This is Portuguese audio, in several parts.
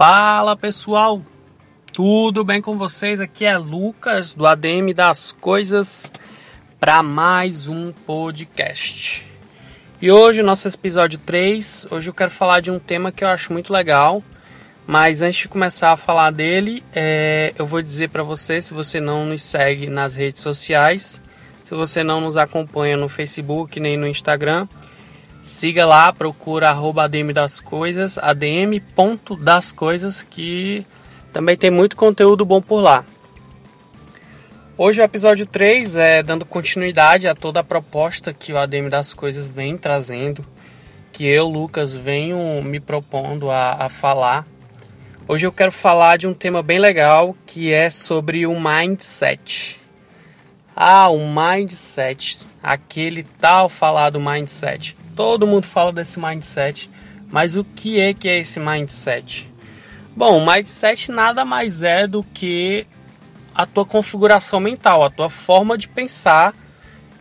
Fala pessoal, tudo bem com vocês? Aqui é Lucas do ADM das Coisas para mais um podcast. E hoje, nosso episódio 3, hoje eu quero falar de um tema que eu acho muito legal. Mas antes de começar a falar dele, é, eu vou dizer para você, se você não nos segue nas redes sociais, se você não nos acompanha no Facebook nem no Instagram, Siga lá, procura arroba ADM das coisas, ADM ponto das coisas, que também tem muito conteúdo bom por lá. Hoje o episódio 3 é dando continuidade a toda a proposta que o ADM das coisas vem trazendo, que eu, Lucas, venho me propondo a, a falar. Hoje eu quero falar de um tema bem legal que é sobre o mindset. Ah, o mindset, aquele tal falado mindset. Todo mundo fala desse mindset, mas o que é que é esse mindset? Bom, mindset nada mais é do que a tua configuração mental, a tua forma de pensar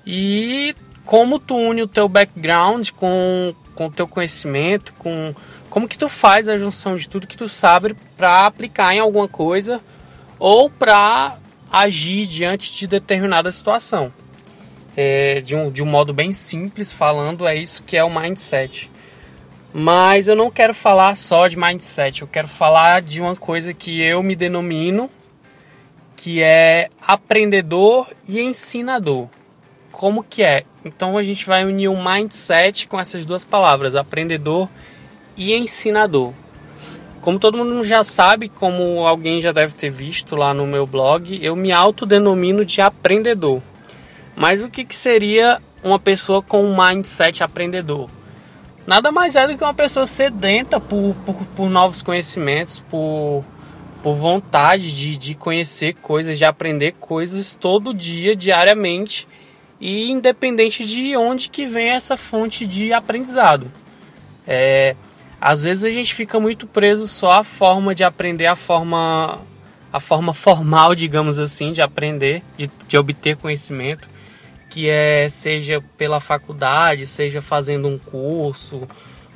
e como tu une o teu background com com o teu conhecimento, com como que tu faz a junção de tudo que tu sabe para aplicar em alguma coisa ou para agir diante de determinada situação é, de, um, de um modo bem simples falando, é isso que é o mindset. Mas eu não quero falar só de mindset, eu quero falar de uma coisa que eu me denomino, que é aprendedor e ensinador. Como que é? Então a gente vai unir o mindset com essas duas palavras, aprendedor e ensinador. Como todo mundo já sabe, como alguém já deve ter visto lá no meu blog, eu me autodenomino de aprendedor. Mas o que, que seria uma pessoa com um mindset aprendedor? Nada mais é do que uma pessoa sedenta por, por, por novos conhecimentos, por, por vontade de, de conhecer coisas, de aprender coisas todo dia, diariamente, e independente de onde que vem essa fonte de aprendizado. É, às vezes a gente fica muito preso só à forma de aprender, a forma, a forma formal, digamos assim, de aprender, de, de obter conhecimento que é seja pela faculdade, seja fazendo um curso,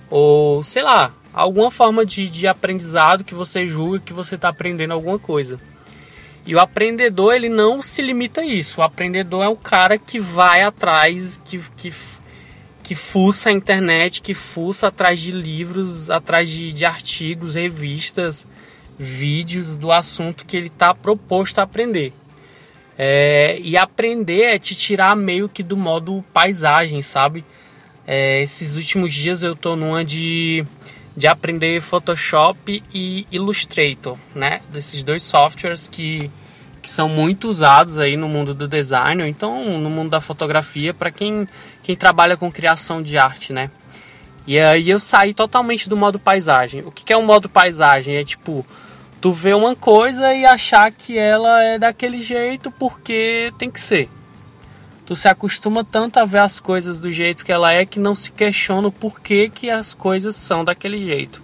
ou sei lá, alguma forma de, de aprendizado que você julga que você está aprendendo alguma coisa. E o aprendedor, ele não se limita a isso. O aprendedor é o cara que vai atrás, que, que, que fuça a internet, que fuça atrás de livros, atrás de, de artigos, revistas, vídeos do assunto que ele está proposto a aprender. É, e aprender é te tirar meio que do modo paisagem, sabe? É, esses últimos dias eu tô numa de, de aprender Photoshop e Illustrator, né? Desses dois softwares que, que são muito usados aí no mundo do design, ou então no mundo da fotografia, para quem, quem trabalha com criação de arte, né? E aí eu saí totalmente do modo paisagem. O que, que é o modo paisagem? É tipo tu vê uma coisa e achar que ela é daquele jeito porque tem que ser. Tu se acostuma tanto a ver as coisas do jeito que ela é que não se questiona o porquê que as coisas são daquele jeito.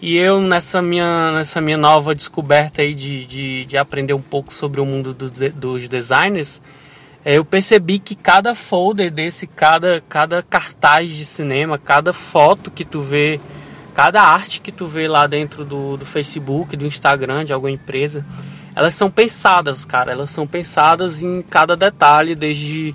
E eu, nessa minha, nessa minha nova descoberta aí de, de, de aprender um pouco sobre o mundo do, dos designers, é, eu percebi que cada folder desse, cada, cada cartaz de cinema, cada foto que tu vê Cada arte que tu vê lá dentro do, do Facebook, do Instagram, de alguma empresa, elas são pensadas, cara. Elas são pensadas em cada detalhe, desde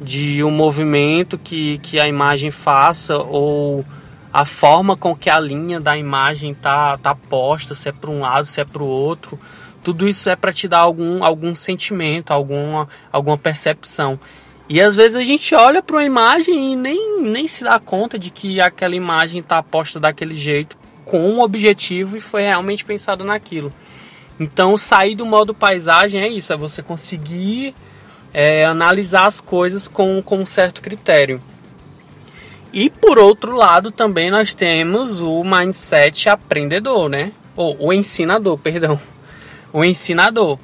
de um movimento que, que a imagem faça ou a forma com que a linha da imagem tá, tá posta, se é para um lado, se é para o outro. Tudo isso é para te dar algum, algum sentimento, alguma, alguma percepção. E às vezes a gente olha para uma imagem e nem, nem se dá conta de que aquela imagem está posta daquele jeito, com um objetivo e foi realmente pensado naquilo. Então, sair do modo paisagem é isso, é você conseguir é, analisar as coisas com, com um certo critério. E por outro lado, também nós temos o mindset aprendedor, né? Ou o ensinador, perdão. o ensinador,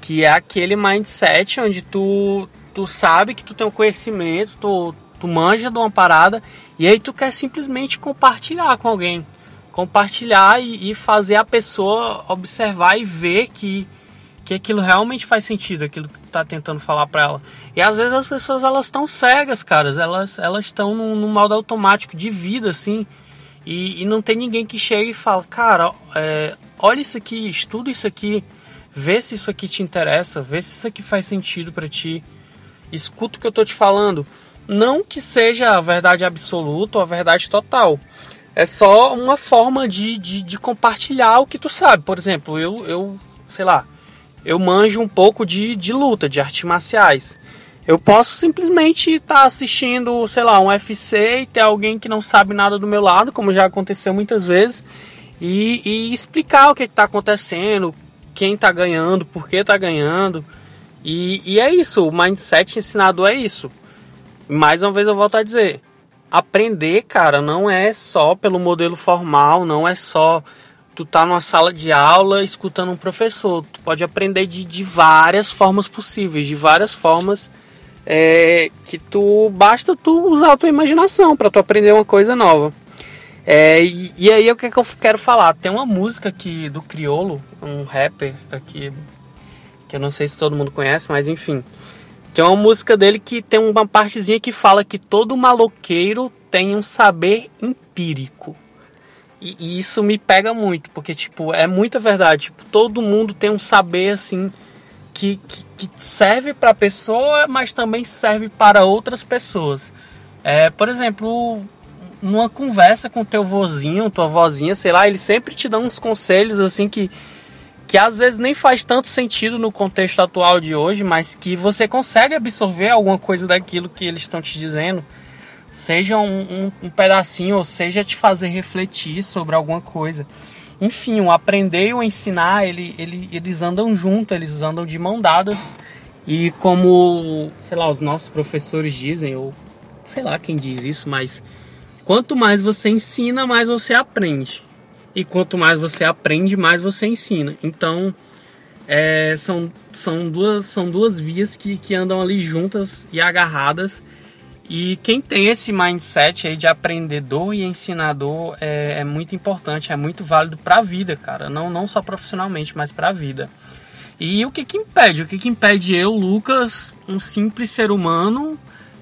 que é aquele mindset onde tu, tu sabe que tu tem um conhecimento, tu, tu manja de uma parada e aí tu quer simplesmente compartilhar com alguém. Compartilhar e, e fazer a pessoa observar e ver que, que aquilo realmente faz sentido, aquilo que tu tá tentando falar para ela. E às vezes as pessoas elas estão cegas, caras, elas elas estão num, num modo automático de vida assim. E, e, não tem ninguém que chegue e fala, cara, é, olha isso aqui, estuda isso aqui, vê se isso aqui te interessa, vê se isso aqui faz sentido para ti, escuta o que eu tô te falando. Não que seja a verdade absoluta ou a verdade total. É só uma forma de, de, de compartilhar o que tu sabe. Por exemplo, eu, eu sei lá, eu manjo um pouco de, de luta, de artes marciais. Eu posso simplesmente estar tá assistindo, sei lá, um UFC e ter alguém que não sabe nada do meu lado, como já aconteceu muitas vezes, e, e explicar o que está acontecendo, quem está ganhando, por que está ganhando. E, e é isso, o mindset ensinado é isso mais uma vez eu volto a dizer, aprender, cara, não é só pelo modelo formal, não é só tu tá numa sala de aula escutando um professor. Tu pode aprender de, de várias formas possíveis, de várias formas é, que tu basta tu usar a tua imaginação para tu aprender uma coisa nova. É, e, e, aí o que, é que eu quero falar? Tem uma música aqui do Criolo, um rapper aqui que eu não sei se todo mundo conhece, mas enfim. Tem uma música dele que tem uma partezinha que fala que todo maloqueiro tem um saber empírico. E, e, isso me pega muito, porque, tipo, é muita verdade. Tipo, todo mundo tem um saber, assim, que, que, que serve para a pessoa, mas também serve para outras pessoas. É, por exemplo, numa conversa com teu vozinho, tua vozinha, sei lá, ele sempre te dá uns conselhos, assim, que que às vezes nem faz tanto sentido no contexto atual de hoje, mas que você consegue absorver alguma coisa daquilo que eles estão te dizendo, seja um, um, um, pedacinho, ou seja te fazer refletir sobre alguma coisa. Enfim, o aprender e o ensinar, ele, ele, eles andam juntos, eles andam de mão dadas. E como, sei lá, os nossos professores dizem, ou sei lá quem diz isso, mas quanto mais você ensina, mais você aprende e quanto mais você aprende, mais você ensina. Então, é, são, são, duas, são duas vias que, que andam ali juntas e agarradas. E quem tem esse mindset aí de aprendedor e ensinador é, é muito importante, é muito válido para a vida, cara. Não, não só profissionalmente, mas para a vida. E o que, que impede? O que, que impede eu, Lucas, um simples ser humano,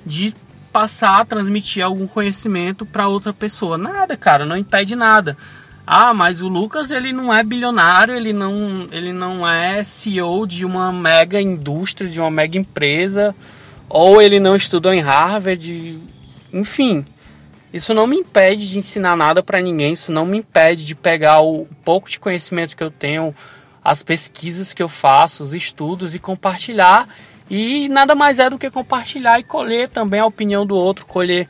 de passar a transmitir algum conhecimento para outra pessoa? Nada, cara, não impede nada. Ah, mas o Lucas ele não é bilionário, ele não, ele não é CEO de uma mega indústria, de uma mega empresa, ou ele não estudou em Harvard, enfim. Isso não me impede de ensinar nada para ninguém, isso não me impede de pegar o pouco de conhecimento que eu tenho, as pesquisas que eu faço, os estudos e compartilhar. E nada mais é do que compartilhar e colher também a opinião do outro, colher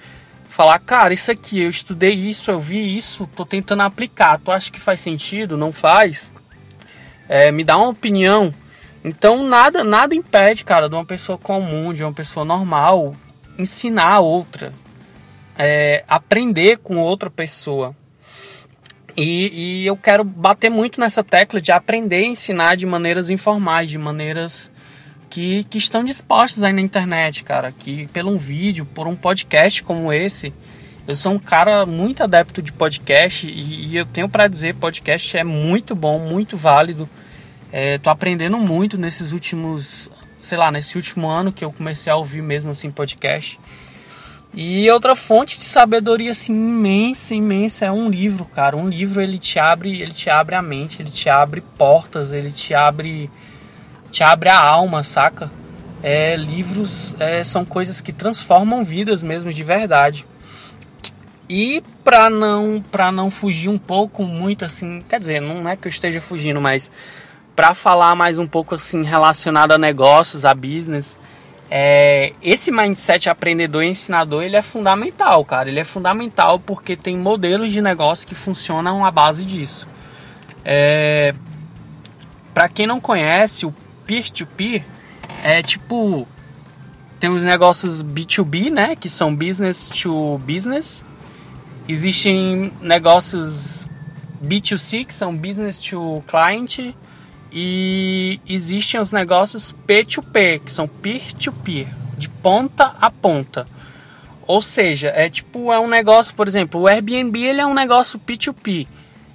falar, cara, isso aqui, eu estudei isso, eu vi isso, tô tentando aplicar. Tu acha que faz sentido? Não faz? É, me dá uma opinião. Então nada, nada impede, cara, de uma pessoa comum, de uma pessoa normal, ensinar a outra, é, aprender com outra pessoa. E, e eu quero bater muito nessa tecla de aprender e ensinar de maneiras informais, de maneiras que, que estão dispostos aí na internet, cara. Que pelo um vídeo, por um podcast como esse. Eu sou um cara muito adepto de podcast e, e eu tenho para dizer, podcast é muito bom, muito válido. É, tô aprendendo muito nesses últimos, sei lá, nesse último ano que eu comecei a ouvir mesmo assim podcast. E outra fonte de sabedoria assim imensa, imensa é um livro, cara. Um livro ele te abre, ele te abre a mente, ele te abre portas, ele te abre te abre a alma, saca? É, livros é, são coisas que transformam vidas mesmo de verdade. E para não para não fugir um pouco muito assim, quer dizer, não é que eu esteja fugindo, mas para falar mais um pouco assim relacionado a negócios, a business, é, esse mindset aprendedor e ensinador ele é fundamental, cara. Ele é fundamental porque tem modelos de negócio que funcionam à base disso. É, para quem não conhece, o peer-to-peer é tipo. Tem os negócios B2B, né? Que são business to business. Existem negócios B2C, que são business to client. E existem os negócios P2P, que são peer-to-peer, de ponta a ponta. Ou seja, é tipo, é um negócio, por exemplo, o Airbnb ele é um negócio P2P.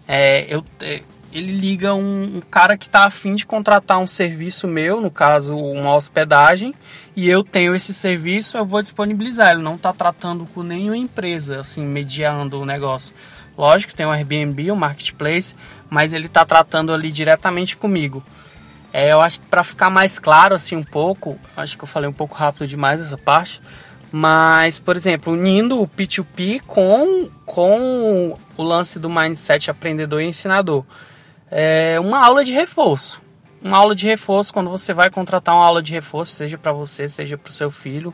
É, eu, é, ele liga um, um cara que está afim de contratar um serviço meu, no caso uma hospedagem, e eu tenho esse serviço, eu vou disponibilizar. Ele não está tratando com nenhuma empresa, assim, mediando o negócio. Lógico, tem o Airbnb, o Marketplace, mas ele está tratando ali diretamente comigo. É, eu acho que para ficar mais claro assim um pouco, acho que eu falei um pouco rápido demais essa parte, mas, por exemplo, unindo o P2P com, com o lance do mindset aprendedor e ensinador é uma aula de reforço. Uma aula de reforço, quando você vai contratar uma aula de reforço, seja para você, seja para o seu filho,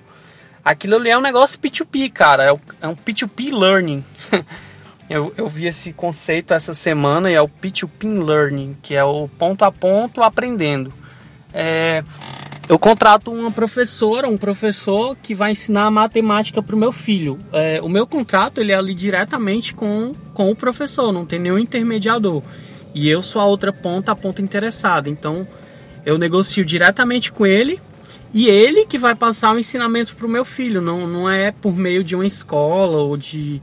aquilo ali é um negócio P2P, cara. É, é um P2P learning. eu, eu vi esse conceito essa semana e é o P2P learning, que é o ponto a ponto aprendendo. É, eu contrato uma professora, um professor que vai ensinar matemática para o meu filho. É, o meu contrato ele é ali diretamente com, com o professor, não tem nenhum intermediador. E eu sou a outra ponta, a ponta interessada. Então eu negocio diretamente com ele e ele que vai passar o ensinamento para o meu filho. Não, não é por meio de uma escola ou de,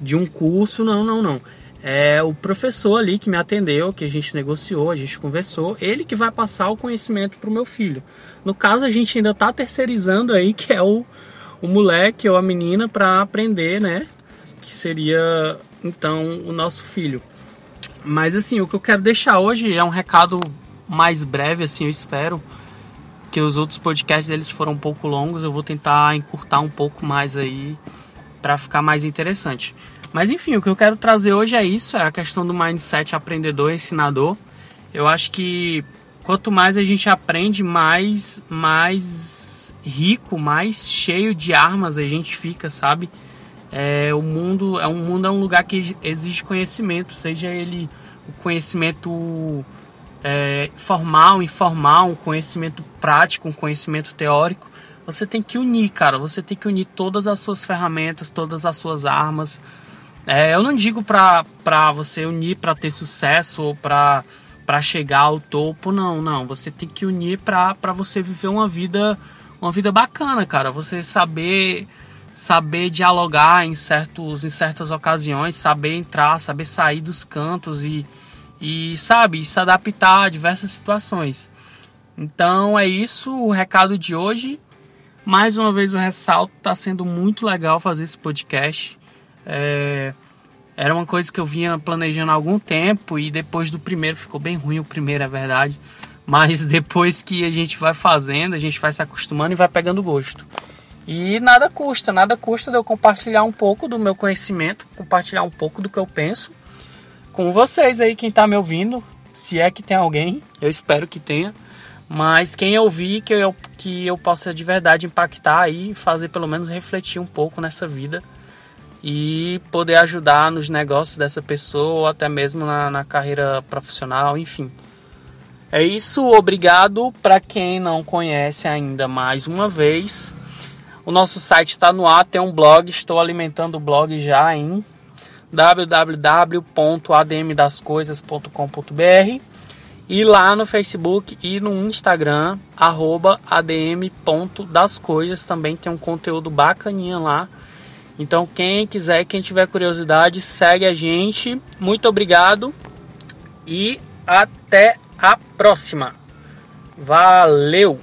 de um curso, não, não, não. É o professor ali que me atendeu, que a gente negociou, a gente conversou, ele que vai passar o conhecimento para o meu filho. No caso, a gente ainda está terceirizando aí, que é o, o moleque ou a menina para aprender, né? Que seria então o nosso filho. Mas assim, o que eu quero deixar hoje é um recado mais breve, assim, eu espero. Que os outros podcasts eles foram um pouco longos, eu vou tentar encurtar um pouco mais aí para ficar mais interessante. Mas enfim, o que eu quero trazer hoje é isso, é a questão do mindset aprendedor ensinador. Eu acho que quanto mais a gente aprende, mais mais rico, mais cheio de armas a gente fica, sabe? É, o mundo é um mundo é um lugar que exige conhecimento, seja ele o conhecimento é, formal, informal, um conhecimento prático, um conhecimento teórico. Você tem que unir, cara. Você tem que unir todas as suas ferramentas, todas as suas armas. É, eu não digo pra, pra você unir para ter sucesso ou pra, pra chegar ao topo, não, não. Você tem que unir pra, pra você viver uma vida, uma vida bacana, cara. Você saber saber dialogar em, certos, em certas ocasiões, saber entrar, saber sair dos cantos e, e sabe, se adaptar a diversas situações. Então é isso o recado de hoje. Mais uma vez eu ressalto, está sendo muito legal fazer esse podcast. É, era uma coisa que eu vinha planejando há algum tempo e depois do primeiro ficou bem ruim o primeiro, é verdade. Mas depois que a gente vai fazendo, a gente vai se acostumando e vai pegando gosto. E nada custa, nada custa de eu compartilhar um pouco do meu conhecimento, compartilhar um pouco do que eu penso com vocês aí, quem está me ouvindo. Se é que tem alguém, eu espero que tenha. Mas quem ouvir, que eu, que eu possa de verdade impactar aí, fazer pelo menos refletir um pouco nessa vida e poder ajudar nos negócios dessa pessoa ou até mesmo na, na carreira profissional, enfim. É isso, obrigado para quem não conhece ainda mais uma vez. O nosso site está no ar, tem um blog, estou alimentando o blog já em www.admdascoisas.com.br e lá no Facebook e no Instagram, arroba adm.dascoisas, também tem um conteúdo bacaninha lá. Então quem quiser, quem tiver curiosidade, segue a gente. Muito obrigado e até a próxima. Valeu!